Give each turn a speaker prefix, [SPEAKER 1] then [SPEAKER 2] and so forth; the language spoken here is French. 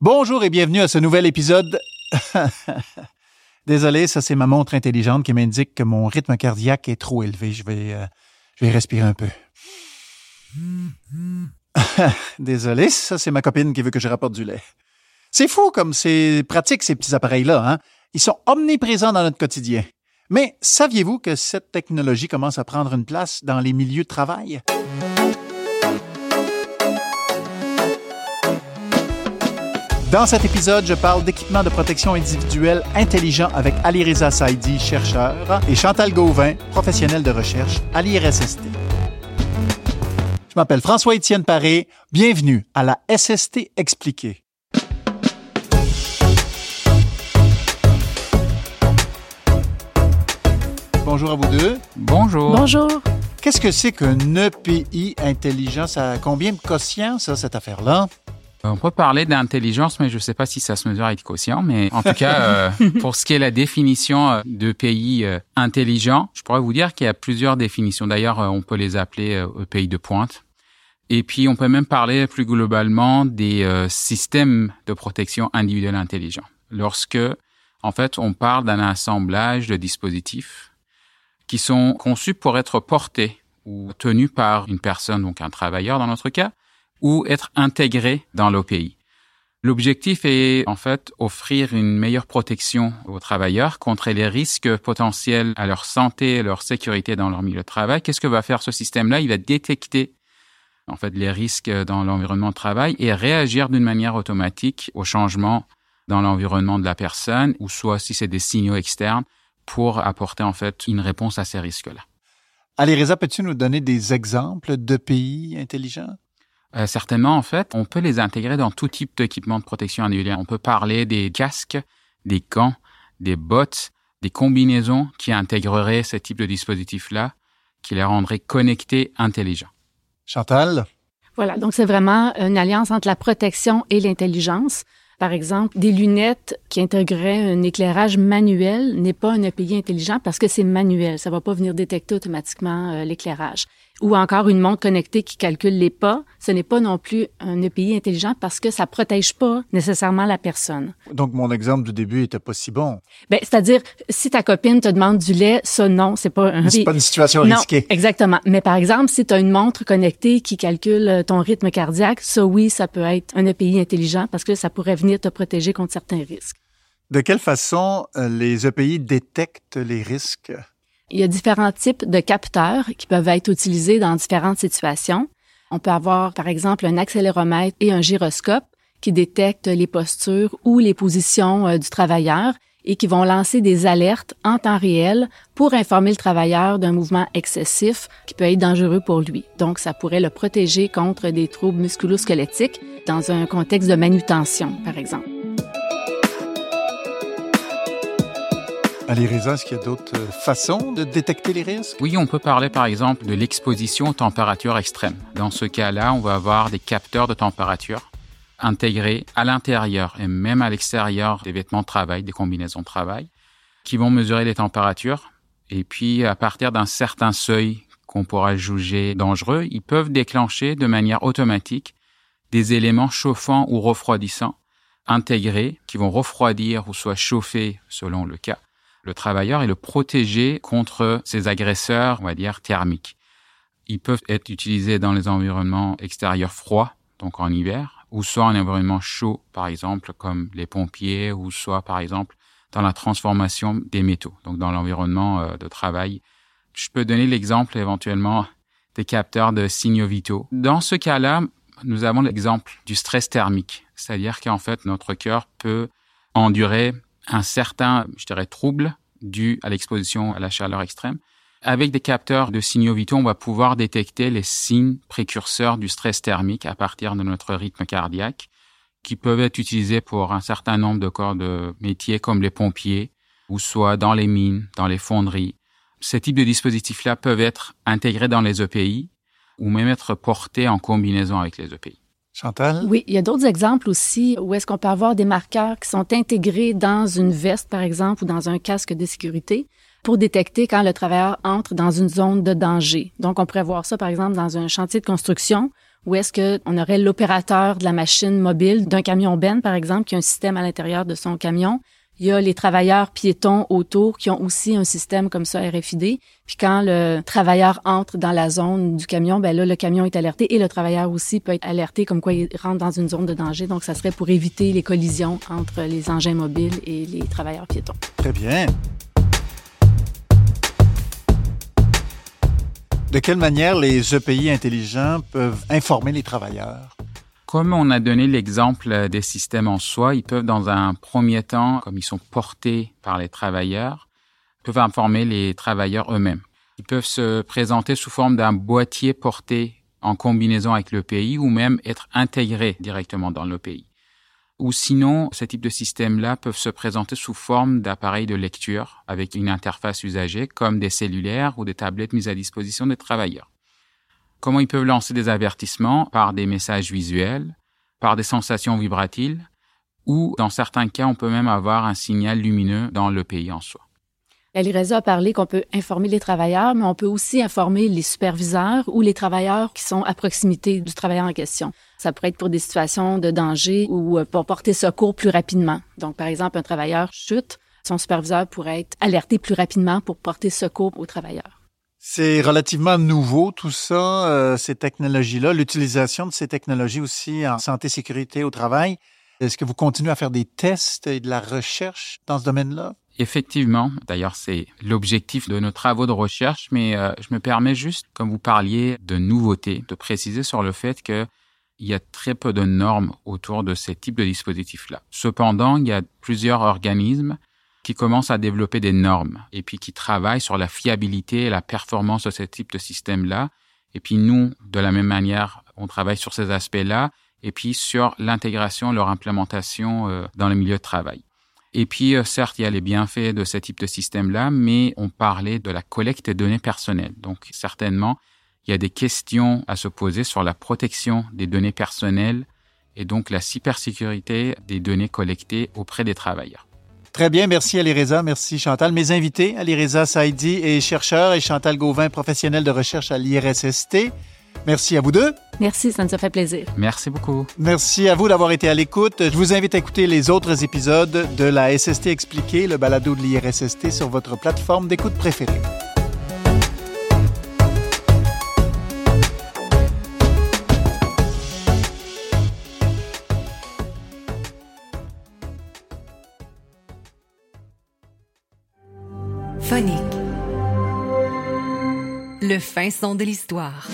[SPEAKER 1] Bonjour et bienvenue à ce nouvel épisode. Désolé, ça c'est ma montre intelligente qui m'indique que mon rythme cardiaque est trop élevé. Je vais, euh, je vais respirer un peu. Désolé, ça c'est ma copine qui veut que je rapporte du lait. C'est fou comme c'est pratique ces petits appareils-là. Hein? Ils sont omniprésents dans notre quotidien. Mais saviez-vous que cette technologie commence à prendre une place dans les milieux de travail? Dans cet épisode, je parle d'équipements de protection individuelle intelligent avec Ali Reza Saidi, chercheur, et Chantal Gauvin, professionnel de recherche à l'IRSST. Je m'appelle François-Étienne Paré. Bienvenue à la SST expliquée. Bonjour à vous deux.
[SPEAKER 2] Bonjour.
[SPEAKER 3] Bonjour.
[SPEAKER 1] Qu'est-ce que c'est qu'un EPI intelligent? Ça a combien de quotient, ça, cette affaire-là?
[SPEAKER 2] On peut parler d'intelligence, mais je ne sais pas si ça se mesure avec quotient. Mais en tout cas, euh, pour ce qui est la définition euh, de pays euh, intelligent, je pourrais vous dire qu'il y a plusieurs définitions. D'ailleurs, on peut les appeler pays de pointe. Et puis, on peut même parler plus globalement des systèmes de protection individuelle intelligents. Lorsque, en fait, on parle d'un assemblage de dispositifs qui sont conçus pour être portés ou tenus par une personne, donc un travailleur dans notre cas, ou être intégrés dans l'OPI. L'objectif est en fait offrir une meilleure protection aux travailleurs contre les risques potentiels à leur santé et leur sécurité dans leur milieu de travail. Qu'est-ce que va faire ce système-là? Il va détecter en fait les risques dans l'environnement de travail et réagir d'une manière automatique aux changements dans l'environnement de la personne ou soit si c'est des signaux externes pour apporter en fait une réponse à ces risques-là.
[SPEAKER 1] Allez, Reza, peux-tu nous donner des exemples de pays intelligents?
[SPEAKER 2] Euh, certainement, en fait, on peut les intégrer dans tout type d'équipement de protection individuelle. On peut parler des casques, des gants, des bottes, des combinaisons qui intégreraient ce type de dispositif-là, qui les rendraient connectés, intelligents.
[SPEAKER 1] Chantal?
[SPEAKER 3] Voilà, donc c'est vraiment une alliance entre la protection et l'intelligence. Par exemple, des lunettes qui intégreraient un éclairage manuel n'est pas un EPI intelligent parce que c'est manuel. Ça va pas venir détecter automatiquement euh, l'éclairage ou encore une montre connectée qui calcule les pas, ce n'est pas non plus un EPI intelligent parce que ça protège pas nécessairement la personne.
[SPEAKER 1] Donc mon exemple du début était pas si bon.
[SPEAKER 3] Ben c'est-à-dire si ta copine te demande du lait, ça non, c'est pas un
[SPEAKER 1] C'est pas une situation
[SPEAKER 3] non,
[SPEAKER 1] risquée.
[SPEAKER 3] Exactement. Mais par exemple, si tu as une montre connectée qui calcule euh, ton rythme cardiaque, ça oui, ça peut être un EPI intelligent parce que ça pourrait venir te protéger contre certains risques.
[SPEAKER 1] De quelle façon euh, les EPI détectent les risques?
[SPEAKER 3] Il y a différents types de capteurs qui peuvent être utilisés dans différentes situations. On peut avoir, par exemple, un accéléromètre et un gyroscope qui détectent les postures ou les positions euh, du travailleur et qui vont lancer des alertes en temps réel pour informer le travailleur d'un mouvement excessif qui peut être dangereux pour lui. Donc, ça pourrait le protéger contre des troubles musculo-squelettiques dans un contexte de manutention, par exemple.
[SPEAKER 1] Allez, Reza, est-ce qu'il y a d'autres euh, façons de détecter les risques?
[SPEAKER 2] Oui, on peut parler par exemple de l'exposition aux températures extrêmes. Dans ce cas-là, on va avoir des capteurs de température intégrés à l'intérieur et même à l'extérieur des vêtements de travail, des combinaisons de travail, qui vont mesurer les températures. Et puis, à partir d'un certain seuil qu'on pourra juger dangereux, ils peuvent déclencher de manière automatique des éléments chauffants ou refroidissants intégrés qui vont refroidir ou soit chauffer selon le cas le travailleur et le protéger contre ces agresseurs, on va dire, thermiques. Ils peuvent être utilisés dans les environnements extérieurs froids, donc en hiver, ou soit en environnement chaud, par exemple, comme les pompiers, ou soit, par exemple, dans la transformation des métaux, donc dans l'environnement euh, de travail. Je peux donner l'exemple éventuellement des capteurs de signaux vitaux. Dans ce cas-là, nous avons l'exemple du stress thermique, c'est-à-dire qu'en fait, notre cœur peut endurer un certain, je dirais, trouble dû à l'exposition à la chaleur extrême. Avec des capteurs de signaux vitaux, on va pouvoir détecter les signes précurseurs du stress thermique à partir de notre rythme cardiaque, qui peuvent être utilisés pour un certain nombre de corps de métiers comme les pompiers, ou soit dans les mines, dans les fonderies. Ces types de dispositifs-là peuvent être intégrés dans les EPI ou même être portés en combinaison avec les EPI.
[SPEAKER 1] Chantal?
[SPEAKER 3] Oui, il y a d'autres exemples aussi où est-ce qu'on peut avoir des marqueurs qui sont intégrés dans une veste, par exemple, ou dans un casque de sécurité pour détecter quand le travailleur entre dans une zone de danger. Donc, on pourrait voir ça, par exemple, dans un chantier de construction où est-ce qu'on aurait l'opérateur de la machine mobile d'un camion Ben, par exemple, qui a un système à l'intérieur de son camion. Il y a les travailleurs piétons autour qui ont aussi un système comme ça RFID. Puis quand le travailleur entre dans la zone du camion, ben là, le camion est alerté et le travailleur aussi peut être alerté comme quoi il rentre dans une zone de danger. Donc, ça serait pour éviter les collisions entre les engins mobiles et les travailleurs piétons.
[SPEAKER 1] Très bien. De quelle manière les EPI intelligents peuvent informer les travailleurs?
[SPEAKER 2] Comme on a donné l'exemple des systèmes en soi, ils peuvent dans un premier temps, comme ils sont portés par les travailleurs, peuvent informer les travailleurs eux-mêmes. Ils peuvent se présenter sous forme d'un boîtier porté en combinaison avec l'EPI ou même être intégrés directement dans l'EPI. Ou sinon, ce type de systèmes-là peuvent se présenter sous forme d'appareils de lecture avec une interface usagée comme des cellulaires ou des tablettes mises à disposition des travailleurs. Comment ils peuvent lancer des avertissements par des messages visuels, par des sensations vibratiles, ou dans certains cas, on peut même avoir un signal lumineux dans le pays en soi.
[SPEAKER 3] Reza a parlé qu'on peut informer les travailleurs, mais on peut aussi informer les superviseurs ou les travailleurs qui sont à proximité du travailleur en question. Ça pourrait être pour des situations de danger ou euh, pour porter secours plus rapidement. Donc, par exemple, un travailleur chute, son superviseur pourrait être alerté plus rapidement pour porter secours au travailleur.
[SPEAKER 1] C'est relativement nouveau tout ça, euh, ces technologies-là, l'utilisation de ces technologies aussi en santé sécurité au travail. Est-ce que vous continuez à faire des tests et de la recherche dans ce domaine-là?
[SPEAKER 2] Effectivement, d'ailleurs c'est l'objectif de nos travaux de recherche, mais euh, je me permets juste, comme vous parliez de nouveautés, de préciser sur le fait que il y a très peu de normes autour de ces types de dispositifs-là. Cependant, il y a plusieurs organismes qui commencent à développer des normes et puis qui travaillent sur la fiabilité et la performance de ce type de système-là. Et puis nous, de la même manière, on travaille sur ces aspects-là et puis sur l'intégration, leur implémentation euh, dans le milieu de travail. Et puis, euh, certes, il y a les bienfaits de ce type de système-là, mais on parlait de la collecte des données personnelles. Donc, certainement, il y a des questions à se poser sur la protection des données personnelles et donc la cybersécurité des données collectées auprès des travailleurs.
[SPEAKER 1] Très bien, merci Alireza, merci Chantal. Mes invités, Alireza Saidi est chercheur et Chantal Gauvin, professionnel de recherche à l'IRSST. Merci à vous deux.
[SPEAKER 3] Merci, ça nous a fait plaisir.
[SPEAKER 2] Merci beaucoup.
[SPEAKER 1] Merci à vous d'avoir été à l'écoute. Je vous invite à écouter les autres épisodes de la SST expliquée, le balado de l'IRSST sur votre plateforme d'écoute préférée.
[SPEAKER 4] Phonique. Le fin son de l'histoire.